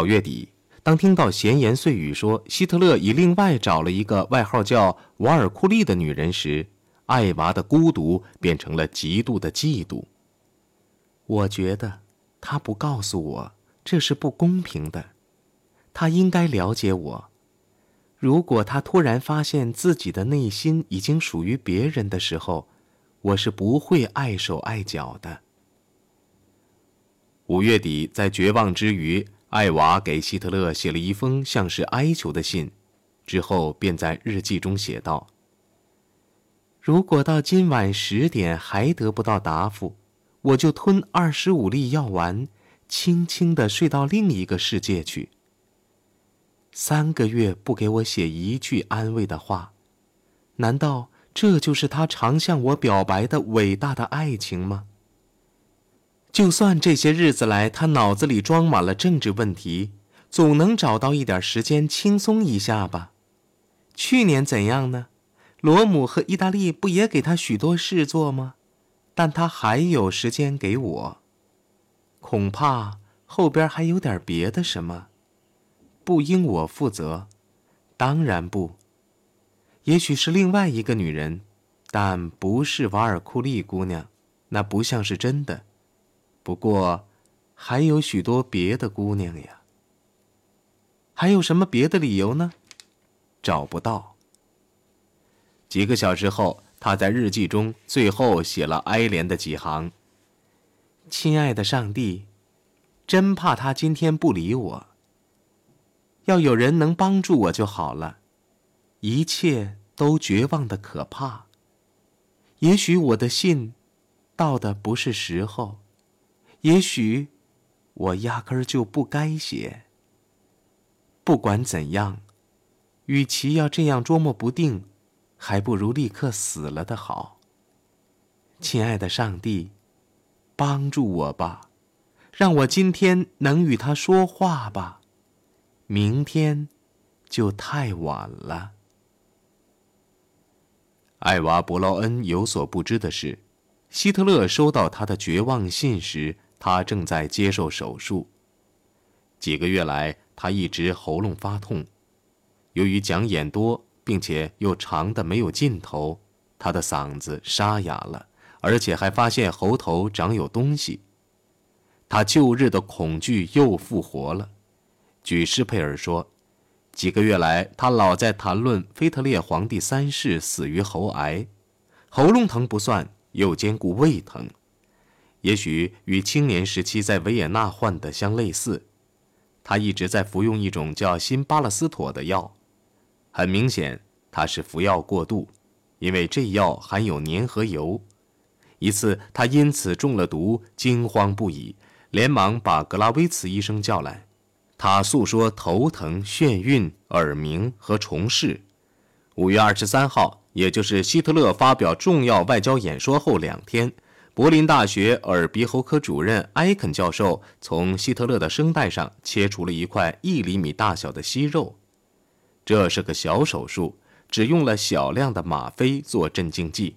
到月底，当听到闲言碎语说希特勒已另外找了一个外号叫瓦尔库利的女人时，艾娃的孤独变成了极度的嫉妒。我觉得，他不告诉我，这是不公平的。他应该了解我。如果他突然发现自己的内心已经属于别人的时候，我是不会碍手碍脚的。五月底，在绝望之余，艾娃给希特勒写了一封像是哀求的信，之后便在日记中写道：“如果到今晚十点还得不到答复，我就吞二十五粒药丸，轻轻地睡到另一个世界去。三个月不给我写一句安慰的话，难道这就是他常向我表白的伟大的爱情吗？”就算这些日子来，他脑子里装满了政治问题，总能找到一点时间轻松一下吧。去年怎样呢？罗姆和意大利不也给他许多事做吗？但他还有时间给我。恐怕后边还有点别的什么，不应我负责。当然不。也许是另外一个女人，但不是瓦尔库利姑娘，那不像是真的。不过，还有许多别的姑娘呀。还有什么别的理由呢？找不到。几个小时后，他在日记中最后写了哀怜的几行：“亲爱的上帝，真怕他今天不理我。要有人能帮助我就好了。一切都绝望的可怕。也许我的信到的不是时候。”也许，我压根儿就不该写。不管怎样，与其要这样捉摸不定，还不如立刻死了的好。亲爱的上帝，帮助我吧，让我今天能与他说话吧，明天就太晚了。艾娃·伯劳恩有所不知的是，希特勒收到他的绝望信时。他正在接受手术。几个月来，他一直喉咙发痛，由于讲演多，并且又长的没有尽头，他的嗓子沙哑了，而且还发现喉头长有东西。他旧日的恐惧又复活了。据施佩尔说，几个月来他老在谈论腓特烈皇帝三世死于喉癌，喉咙疼不算，又兼顾胃疼。也许与青年时期在维也纳患的相类似，他一直在服用一种叫辛巴勒斯妥的药。很明显，他是服药过度，因为这药含有粘合油。一次，他因此中了毒，惊慌不已，连忙把格拉维茨医生叫来。他诉说头疼、眩晕、耳鸣和虫视。五月二十三号，也就是希特勒发表重要外交演说后两天。柏林大学耳鼻喉科主任埃肯教授从希特勒的声带上切除了一块一厘米大小的息肉，这是个小手术，只用了小量的吗啡做镇静剂。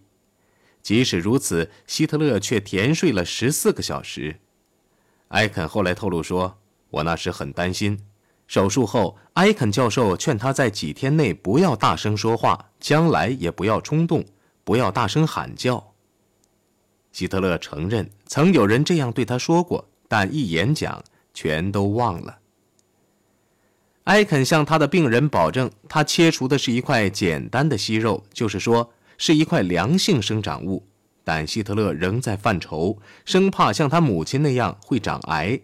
即使如此，希特勒却甜睡了十四个小时。埃肯后来透露说：“我那时很担心。手术后，埃肯教授劝他在几天内不要大声说话，将来也不要冲动，不要大声喊叫。”希特勒承认曾有人这样对他说过，但一演讲全都忘了。埃肯向他的病人保证，他切除的是一块简单的息肉，就是说是一块良性生长物。但希特勒仍在犯愁，生怕像他母亲那样会长癌。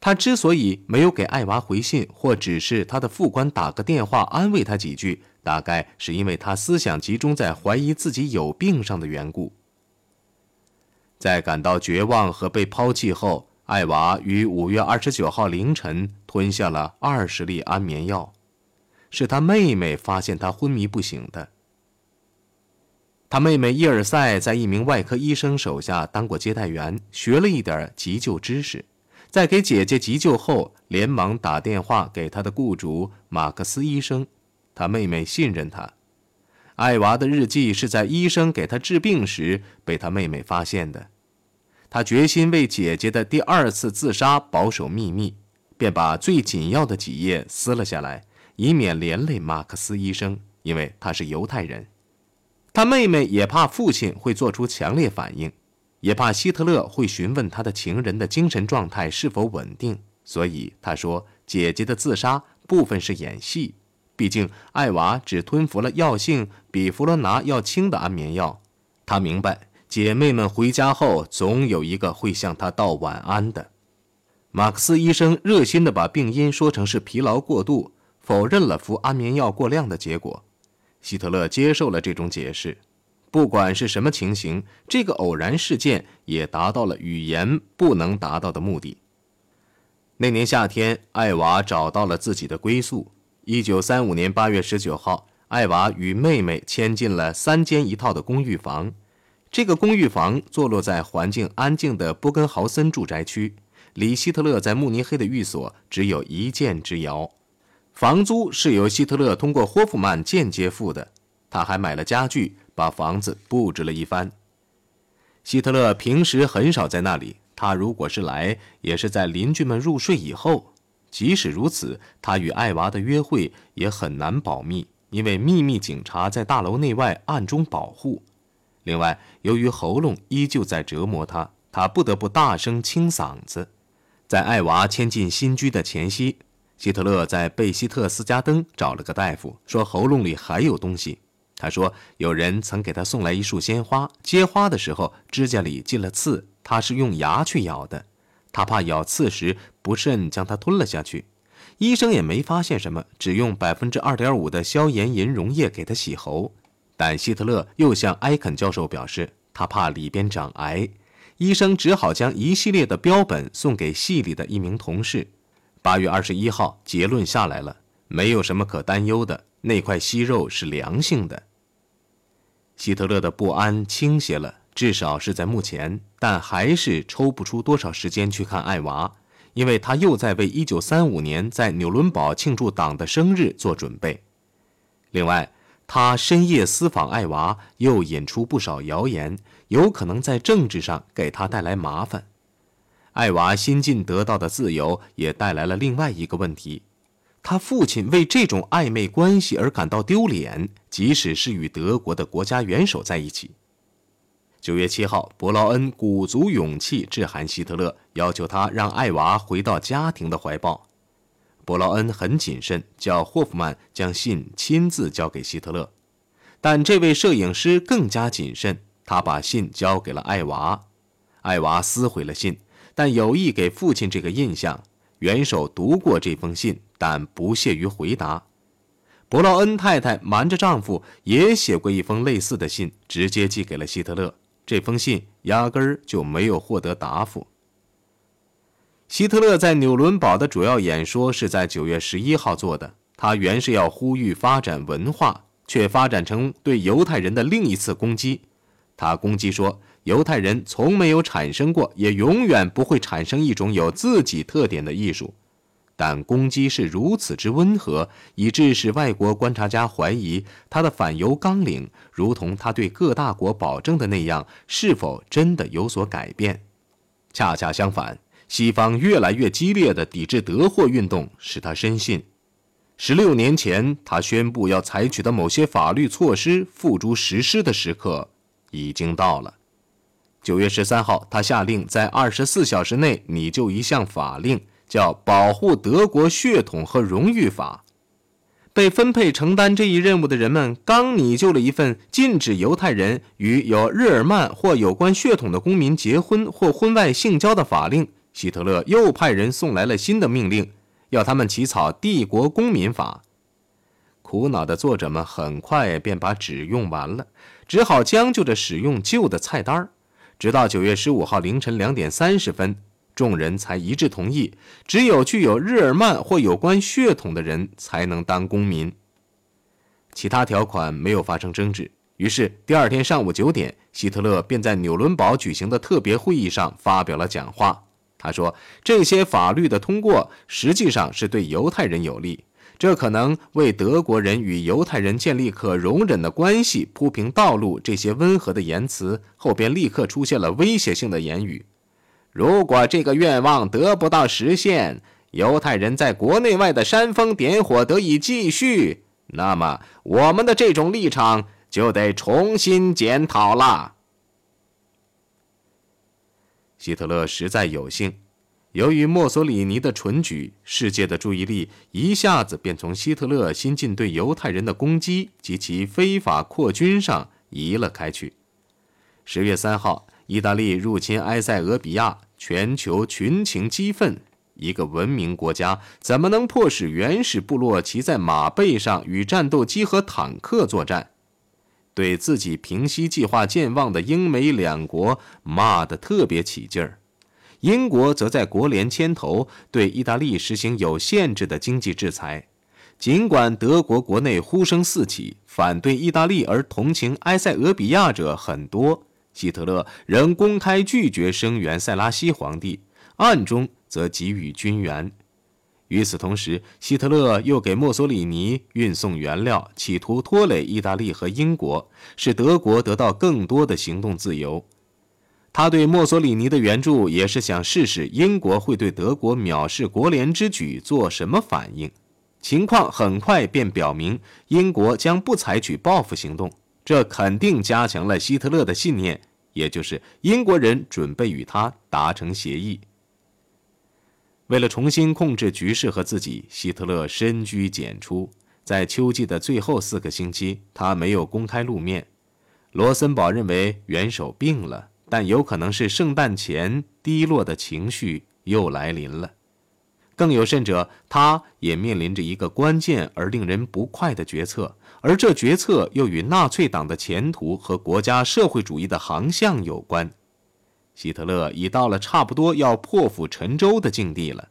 他之所以没有给艾娃回信，或只是他的副官打个电话安慰他几句，大概是因为他思想集中在怀疑自己有病上的缘故。在感到绝望和被抛弃后，艾娃于五月二十九号凌晨吞下了二十粒安眠药，是他妹妹发现他昏迷不醒的。他妹妹伊尔塞在一名外科医生手下当过接待员，学了一点急救知识，在给姐姐急救后，连忙打电话给他的雇主马克思医生。他妹妹信任他。艾娃的日记是在医生给她治病时被她妹妹发现的。她决心为姐姐的第二次自杀保守秘密，便把最紧要的几页撕了下来，以免连累马克思医生，因为他是犹太人。他妹妹也怕父亲会做出强烈反应，也怕希特勒会询问他的情人的精神状态是否稳定，所以他说姐姐的自杀部分是演戏。毕竟艾娃只吞服了药性比弗罗拿要轻的安眠药，他明白姐妹们回家后总有一个会向他道晚安的。马克思医生热心地把病因说成是疲劳过度，否认了服安眠药过量的结果。希特勒接受了这种解释。不管是什么情形，这个偶然事件也达到了语言不能达到的目的。那年夏天，艾娃找到了自己的归宿。一九三五年八月十九号，艾娃与妹妹迁进了三间一套的公寓房。这个公寓房坐落在环境安静的波根豪森住宅区。离希特勒在慕尼黑的寓所只有一箭之遥，房租是由希特勒通过霍夫曼间接付的。他还买了家具，把房子布置了一番。希特勒平时很少在那里，他如果是来，也是在邻居们入睡以后。即使如此，他与艾娃的约会也很难保密，因为秘密警察在大楼内外暗中保护。另外，由于喉咙依旧在折磨他，他不得不大声清嗓子。在艾娃迁进新居的前夕，希特勒在贝希特斯加登找了个大夫，说喉咙里还有东西。他说有人曾给他送来一束鲜花，接花的时候指甲里进了刺，他是用牙去咬的，他怕咬刺时不慎将它吞了下去。医生也没发现什么，只用百分之二点五的消炎银溶液给他洗喉。但希特勒又向埃肯教授表示，他怕里边长癌。医生只好将一系列的标本送给系里的一名同事。八月二十一号，结论下来了，没有什么可担忧的。那块息肉是良性的。希特勒的不安倾斜了，至少是在目前，但还是抽不出多少时间去看艾娃，因为他又在为一九三五年在纽伦堡庆祝党的生日做准备。另外，他深夜私访艾娃，又引出不少谣言。有可能在政治上给他带来麻烦。艾娃新近得到的自由也带来了另外一个问题：他父亲为这种暧昧关系而感到丢脸，即使是与德国的国家元首在一起。九月七号，伯劳恩鼓足勇气致函希特勒，要求他让艾娃回到家庭的怀抱。伯劳恩很谨慎，叫霍夫曼将信亲自交给希特勒，但这位摄影师更加谨慎。他把信交给了艾娃，艾娃撕毁了信，但有意给父亲这个印象。元首读过这封信，但不屑于回答。伯劳恩太太瞒着丈夫，也写过一封类似的信，直接寄给了希特勒。这封信压根儿就没有获得答复。希特勒在纽伦堡的主要演说是在九月十一号做的，他原是要呼吁发展文化，却发展成对犹太人的另一次攻击。他攻击说，犹太人从没有产生过，也永远不会产生一种有自己特点的艺术。但攻击是如此之温和，以致使外国观察家怀疑他的反犹纲领，如同他对各大国保证的那样，是否真的有所改变。恰恰相反，西方越来越激烈的抵制德货运动，使他深信，十六年前他宣布要采取的某些法律措施付诸实施的时刻。已经到了。九月十三号，他下令在二十四小时内拟就一项法令，叫《保护德国血统和荣誉法》。被分配承担这一任务的人们刚拟就了一份禁止犹太人与有日耳曼或有关血统的公民结婚或婚外性交的法令，希特勒又派人送来了新的命令，要他们起草《帝国公民法》。苦恼的作者们很快便把纸用完了。只好将就着使用旧的菜单，直到九月十五号凌晨两点三十分，众人才一致同意，只有具有日耳曼或有关血统的人才能当公民。其他条款没有发生争执。于是第二天上午九点，希特勒便在纽伦堡举行的特别会议上发表了讲话。他说：“这些法律的通过实际上是对犹太人有利。”这可能为德国人与犹太人建立可容忍的关系铺平道路。这些温和的言辞后边立刻出现了威胁性的言语。如果这个愿望得不到实现，犹太人在国内外的煽风点火得以继续，那么我们的这种立场就得重新检讨了。希特勒实在有幸，由于墨索里尼的蠢举，世界的注意力一下子便从希特勒新近对犹太人的攻击及其非法扩军上移了开去。十月三号，意大利入侵埃塞俄比亚，全球群情激愤。一个文明国家怎么能迫使原始部落骑在马背上与战斗机和坦克作战？对自己平息计划健忘的英美两国骂得特别起劲儿。英国则在国联牵头对意大利实行有限制的经济制裁。尽管德国国内呼声四起，反对意大利而同情埃塞俄比亚者很多，希特勒仍公开拒绝声援塞拉西皇帝，暗中。则给予军援。与此同时，希特勒又给墨索里尼运送原料，企图拖累意大利和英国，使德国得到更多的行动自由。他对墨索里尼的援助也是想试试英国会对德国藐视国联之举做什么反应。情况很快便表明，英国将不采取报复行动，这肯定加强了希特勒的信念，也就是英国人准备与他达成协议。为了重新控制局势和自己，希特勒深居简出。在秋季的最后四个星期，他没有公开露面。罗森堡认为元首病了，但有可能是圣诞前低落的情绪又来临了。更有甚者，他也面临着一个关键而令人不快的决策，而这决策又与纳粹党的前途和国家社会主义的航向有关。希特勒已到了差不多要破釜沉舟的境地了。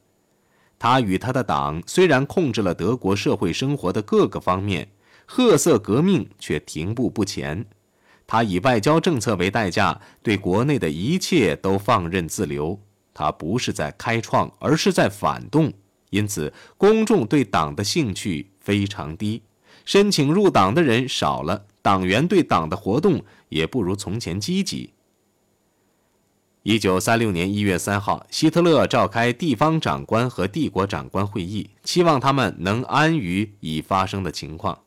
他与他的党虽然控制了德国社会生活的各个方面，褐色革命却停步不前。他以外交政策为代价，对国内的一切都放任自流。他不是在开创，而是在反动。因此，公众对党的兴趣非常低，申请入党的人少了，党员对党的活动也不如从前积极。一九三六年一月三号，希特勒召开地方长官和帝国长官会议，期望他们能安于已发生的情况。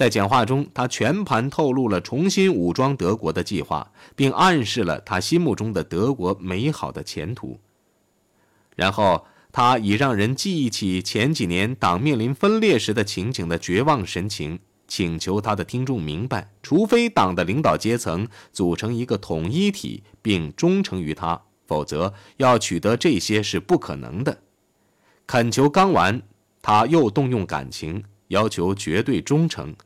在讲话中，他全盘透露了重新武装德国的计划，并暗示了他心目中的德国美好的前途。然后，他以让人记忆起前几年党面临分裂时的情景的绝望神情。请求他的听众明白，除非党的领导阶层组成一个统一体并忠诚于他，否则要取得这些是不可能的。恳求刚完，他又动用感情，要求绝对忠诚。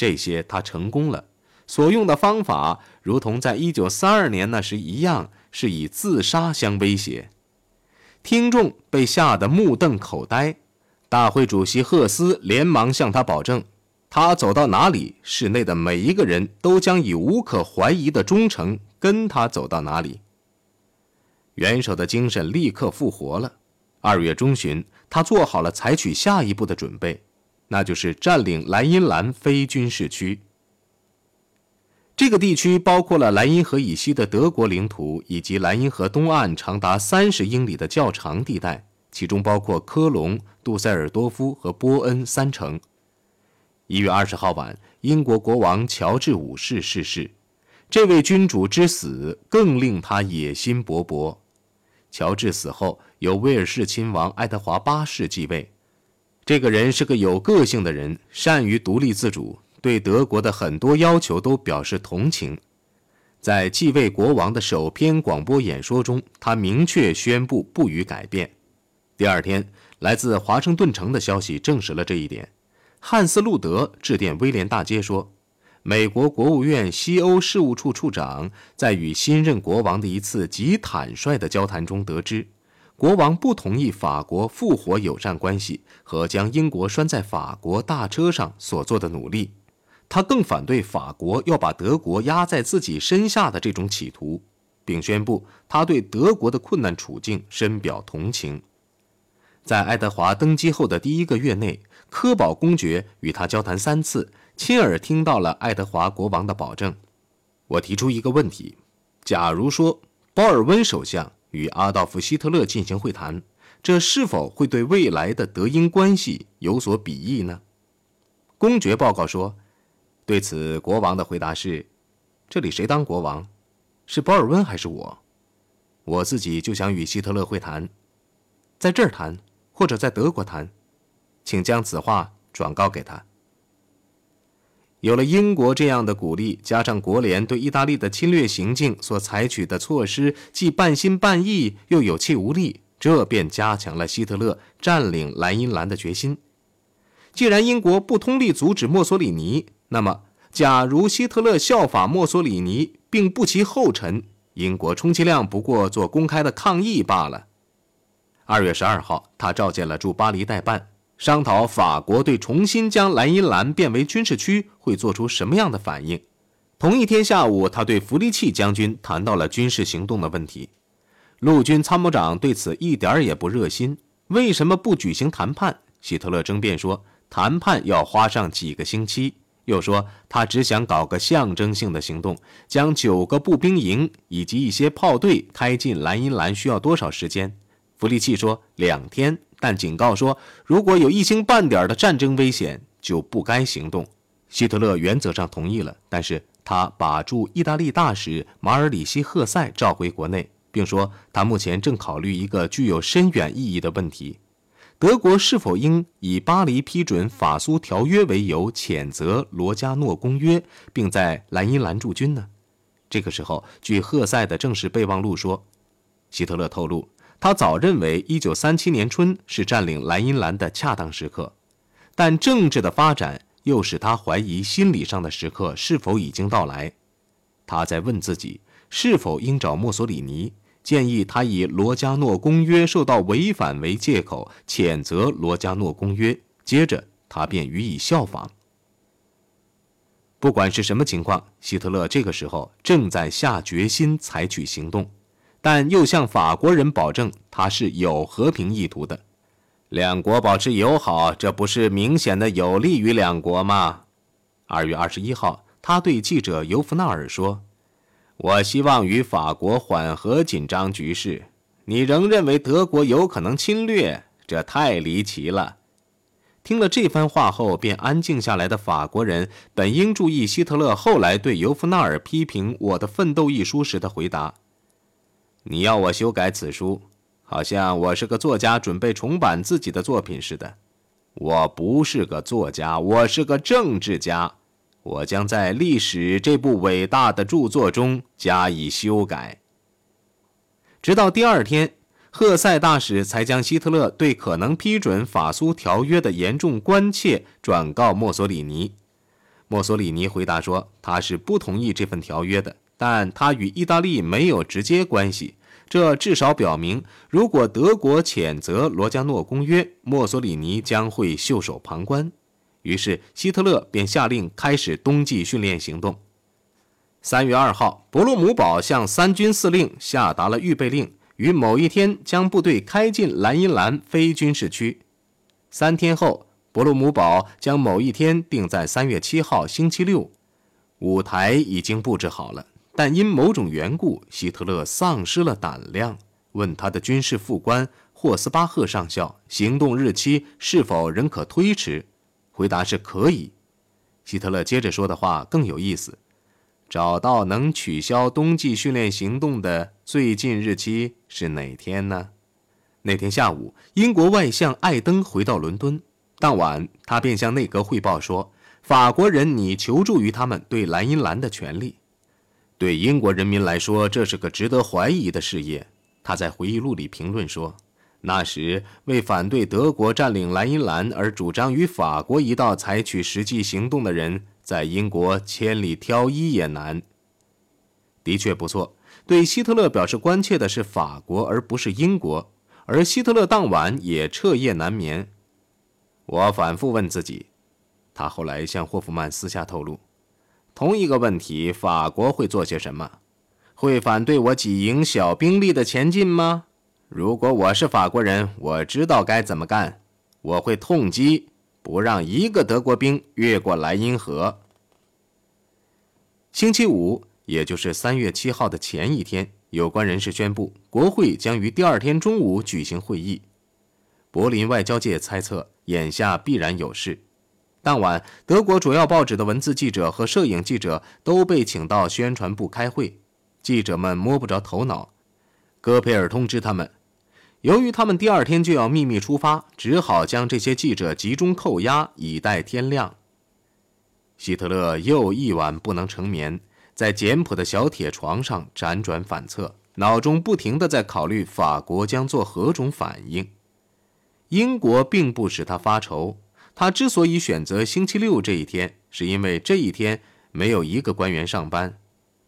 这些他成功了。所用的方法，如同在一九三二年那时一样，是以自杀相威胁。听众被吓得目瞪口呆。大会主席赫斯连忙向他保证。他走到哪里，室内的每一个人都将以无可怀疑的忠诚跟他走到哪里。元首的精神立刻复活了。二月中旬，他做好了采取下一步的准备，那就是占领莱茵兰非军事区。这个地区包括了莱茵河以西的德国领土，以及莱茵河东岸长达三十英里的较长地带，其中包括科隆、杜塞尔多夫和波恩三城。一月二十号晚，英国国王乔治五世逝世。这位君主之死更令他野心勃勃。乔治死后，由威尔士亲王爱德华八世继位。这个人是个有个性的人，善于独立自主，对德国的很多要求都表示同情。在继位国王的首篇广播演说中，他明确宣布不予改变。第二天，来自华盛顿城的消息证实了这一点。汉斯·路德致电威廉大街说：“美国国务院西欧事务处处长在与新任国王的一次极坦率的交谈中得知，国王不同意法国复活友善关系和将英国拴在法国大车上所做的努力。他更反对法国要把德国压在自己身下的这种企图，并宣布他对德国的困难处境深表同情。”在爱德华登基后的第一个月内。科宝公爵与他交谈三次，亲耳听到了爱德华国王的保证。我提出一个问题：假如说鲍尔温首相与阿道夫·希特勒进行会谈，这是否会对未来的德英关系有所裨益呢？公爵报告说，对此国王的回答是：这里谁当国王？是保尔温还是我？我自己就想与希特勒会谈，在这儿谈，或者在德国谈，请将此话转告给他。有了英国这样的鼓励，加上国联对意大利的侵略行径所采取的措施，既半心半意，又有气无力，这便加强了希特勒占领莱茵兰的决心。既然英国不通力阻止墨索里尼，那么，假如希特勒效法墨索里尼，并步其后尘，英国充其量不过做公开的抗议罢了。二月十二号，他召见了驻巴黎代办。商讨法国对重新将莱茵兰变为军事区会做出什么样的反应。同一天下午，他对弗利契将军谈到了军事行动的问题。陆军参谋长对此一点也不热心。为什么不举行谈判？希特勒争辩说，谈判要花上几个星期。又说他只想搞个象征性的行动，将九个步兵营以及一些炮队开进莱茵兰需要多少时间？弗利契说两天。但警告说，如果有一星半点的战争危险，就不该行动。希特勒原则上同意了，但是他把驻意大利大使马尔里希赫塞召回国内，并说他目前正考虑一个具有深远意义的问题：德国是否应以巴黎批准法苏条约为由谴责罗加诺公约，并在莱茵兰驻军呢？这个时候，据赫塞的正式备忘录说，希特勒透露。他早认为1937年春是占领莱茵兰的恰当时刻，但政治的发展又使他怀疑心理上的时刻是否已经到来。他在问自己是否应找墨索里尼，建议他以罗加诺公约受到违反为借口谴责罗加诺公约，接着他便予以效仿。不管是什么情况，希特勒这个时候正在下决心采取行动。但又向法国人保证他是有和平意图的，两国保持友好，这不是明显的有利于两国吗？二月二十一号，他对记者尤弗纳尔说：“我希望与法国缓和紧张局势。你仍认为德国有可能侵略？这太离奇了。”听了这番话后，便安静下来的法国人本应注意希特勒后来对尤弗纳尔批评《我的奋斗》一书时的回答。你要我修改此书，好像我是个作家准备重版自己的作品似的。我不是个作家，我是个政治家。我将在历史这部伟大的著作中加以修改。直到第二天，赫塞大使才将希特勒对可能批准法苏条约的严重关切转告墨索里尼。墨索里尼回答说，他是不同意这份条约的。但他与意大利没有直接关系，这至少表明，如果德国谴责罗加诺公约，墨索里尼将会袖手旁观。于是，希特勒便下令开始冬季训练行动。三月二号，伯洛姆堡向三军司令下达了预备令，于某一天将部队开进莱茵兰非军事区。三天后，伯洛姆堡将某一天定在三月七号星期六。舞台已经布置好了。但因某种缘故，希特勒丧失了胆量，问他的军事副官霍斯巴赫上校行动日期是否仍可推迟。回答是可以。希特勒接着说的话更有意思：找到能取消冬季训练行动的最近日期是哪天呢？那天下午，英国外相艾登回到伦敦，当晚他便向内阁汇报说，法国人拟求助于他们对莱茵兰的权利。对英国人民来说，这是个值得怀疑的事业。他在回忆录里评论说：“那时为反对德国占领莱茵兰而主张与法国一道采取实际行动的人，在英国千里挑一也难。”的确不错。对希特勒表示关切的是法国，而不是英国。而希特勒当晚也彻夜难眠。我反复问自己，他后来向霍夫曼私下透露。同一个问题，法国会做些什么？会反对我几营小兵力的前进吗？如果我是法国人，我知道该怎么干。我会痛击，不让一个德国兵越过莱茵河。星期五，也就是三月七号的前一天，有关人士宣布，国会将于第二天中午举行会议。柏林外交界猜测，眼下必然有事。当晚，德国主要报纸的文字记者和摄影记者都被请到宣传部开会。记者们摸不着头脑。戈培尔通知他们，由于他们第二天就要秘密出发，只好将这些记者集中扣押，以待天亮。希特勒又一晚不能成眠，在简朴的小铁床上辗转反侧，脑中不停地在考虑法国将做何种反应。英国并不使他发愁。他之所以选择星期六这一天，是因为这一天没有一个官员上班。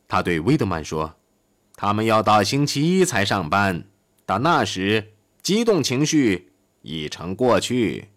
他对威德曼说：“他们要到星期一才上班，到那时，激动情绪已成过去。”